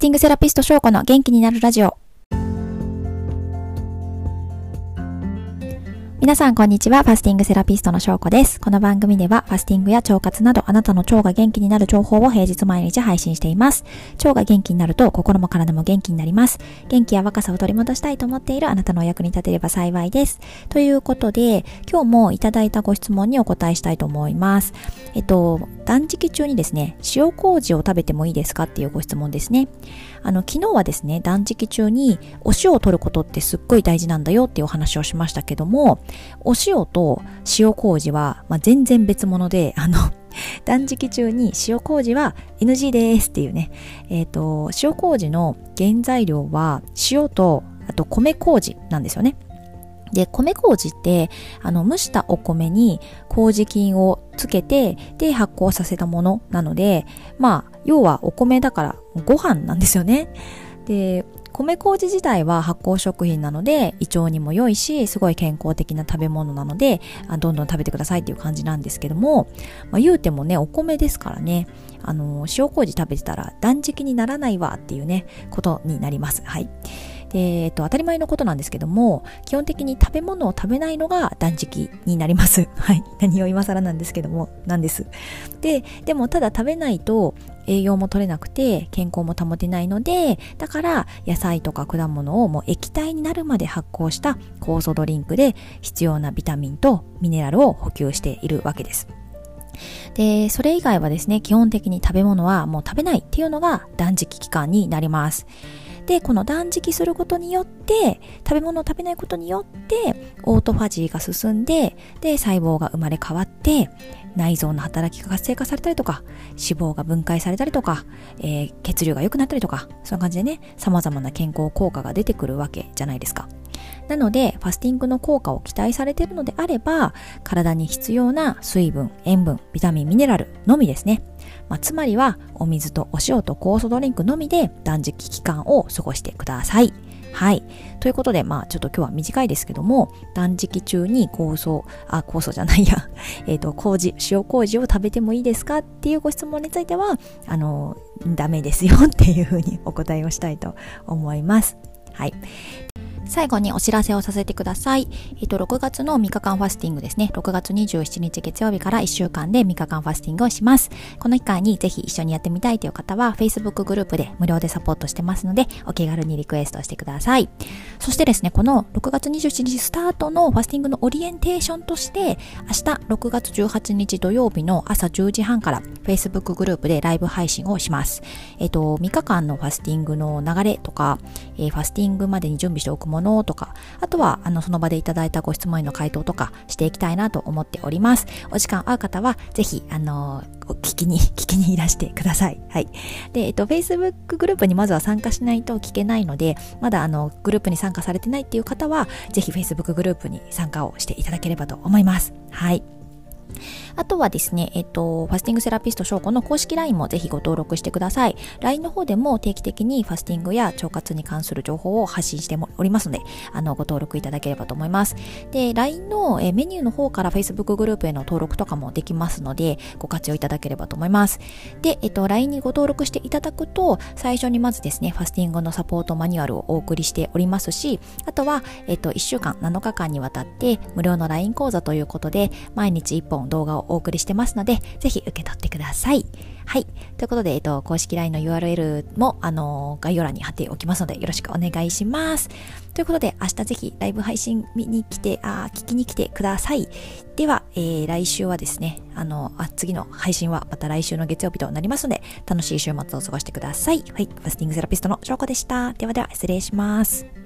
ティングセラピスト翔子の元気になるラジオ。皆さん、こんにちは。ファスティングセラピストの翔子です。この番組では、ファスティングや腸活など、あなたの腸が元気になる情報を平日毎日配信しています。腸が元気になると、心も体も元気になります。元気や若さを取り戻したいと思っているあなたのお役に立てれば幸いです。ということで、今日もいただいたご質問にお答えしたいと思います。えっと、断食中にですね、塩麹を食べてもいいですかっていうご質問ですね。あの、昨日はですね、断食中にお塩を取ることってすっごい大事なんだよっていうお話をしましたけども、お塩と塩麹は、まあ、全然別物で、あの、断食中に塩麹は NG ですっていうね、えっ、ー、と、塩麹の原材料は塩と、あと米麹なんですよね。で、米麹って、あの、蒸したお米に麹菌をつけて、で、発酵させたものなので、まあ、要はお米だからご飯なんですよね。で、米麹自体は発酵食品なので胃腸にも良いしすごい健康的な食べ物なのでどんどん食べてくださいっていう感じなんですけども、まあ、言うてもねお米ですからねあの塩麹食べてたら断食にならないわっていうねことになりますはいで、えっと、当たり前のことなんですけども、基本的に食べ物を食べないのが断食になります。はい。何を今更なんですけども、なんです。で、でもただ食べないと栄養も取れなくて健康も保てないので、だから野菜とか果物をもう液体になるまで発酵した酵素ドリンクで必要なビタミンとミネラルを補給しているわけです。で、それ以外はですね、基本的に食べ物はもう食べないっていうのが断食期間になります。でこの断食することによって食べ物を食べないことによってオートファジーが進んでで細胞が生まれ変わって内臓の働きが活性化されたりとか脂肪が分解されたりとか、えー、血流が良くなったりとかそんな感じでね様々な健康効果が出てくるわけじゃないですか。なのでファスティングの効果を期待されているのであれば体に必要な水分塩分ビタミンミネラルのみですねまあ、つまりはお水とお塩と酵素ドリンクのみで断食期間を過ごしてください。はい。ということで、まあちょっと今日は短いですけども、断食中に酵素、あ、酵素じゃないや、えっ、ー、と、麹、塩麹を食べてもいいですか？っていうご質問については、あの、ダメですよっていうふうにお答えをしたいと思います。はい。最後にお知らせをさせてください。えっと、6月の3日間ファスティングですね。6月27日月曜日から1週間で3日間ファスティングをします。この期間にぜひ一緒にやってみたいという方は、Facebook グループで無料でサポートしてますので、お気軽にリクエストしてください。そしてですね、この6月27日スタートのファスティングのオリエンテーションとして、明日6月18日土曜日の朝10時半から Facebook グループでライブ配信をします。えっと、3日間のファスティングの流れとか、えー、ファスティングまでに準備しておくもののとか、あとは、あの、その場でいただいたご質問への回答とかしていきたいなと思っております。お時間合う方は、ぜひ、あの、聞きに、聞きにいらしてください。はい。で、えっと、Facebook グループにまずは参加しないと聞けないので、まだあの、グループに参加されてないっていう方は、ぜひ Facebook グループに参加をしていただければと思います。はい。あとはですね、えっと、ファスティングセラピスト証拠の公式 LINE もぜひご登録してください。LINE の方でも定期的にファスティングや腸活に関する情報を発信しておりますので、あの、ご登録いただければと思います。で、LINE のメニューの方から Facebook グループへの登録とかもできますので、ご活用いただければと思います。で、えっと、LINE にご登録していただくと、最初にまずですね、ファスティングのサポートマニュアルをお送りしておりますし、あとは、えっと、1週間、7日間にわたって無料の LINE 講座ということで、毎日1本動画をお送りしてますので、ぜひ受け取ってください。はい。ということで、えっと、公式 LINE の URL も、あの、概要欄に貼っておきますので、よろしくお願いします。ということで、明日ぜひライブ配信見に来て、あ、聞きに来てください。では、えー、来週はですね、あの、あ、次の配信はまた来週の月曜日となりますので、楽しい週末を過ごしてください。はい。ファスティングセラピストの翔子でした。ではでは、失礼します。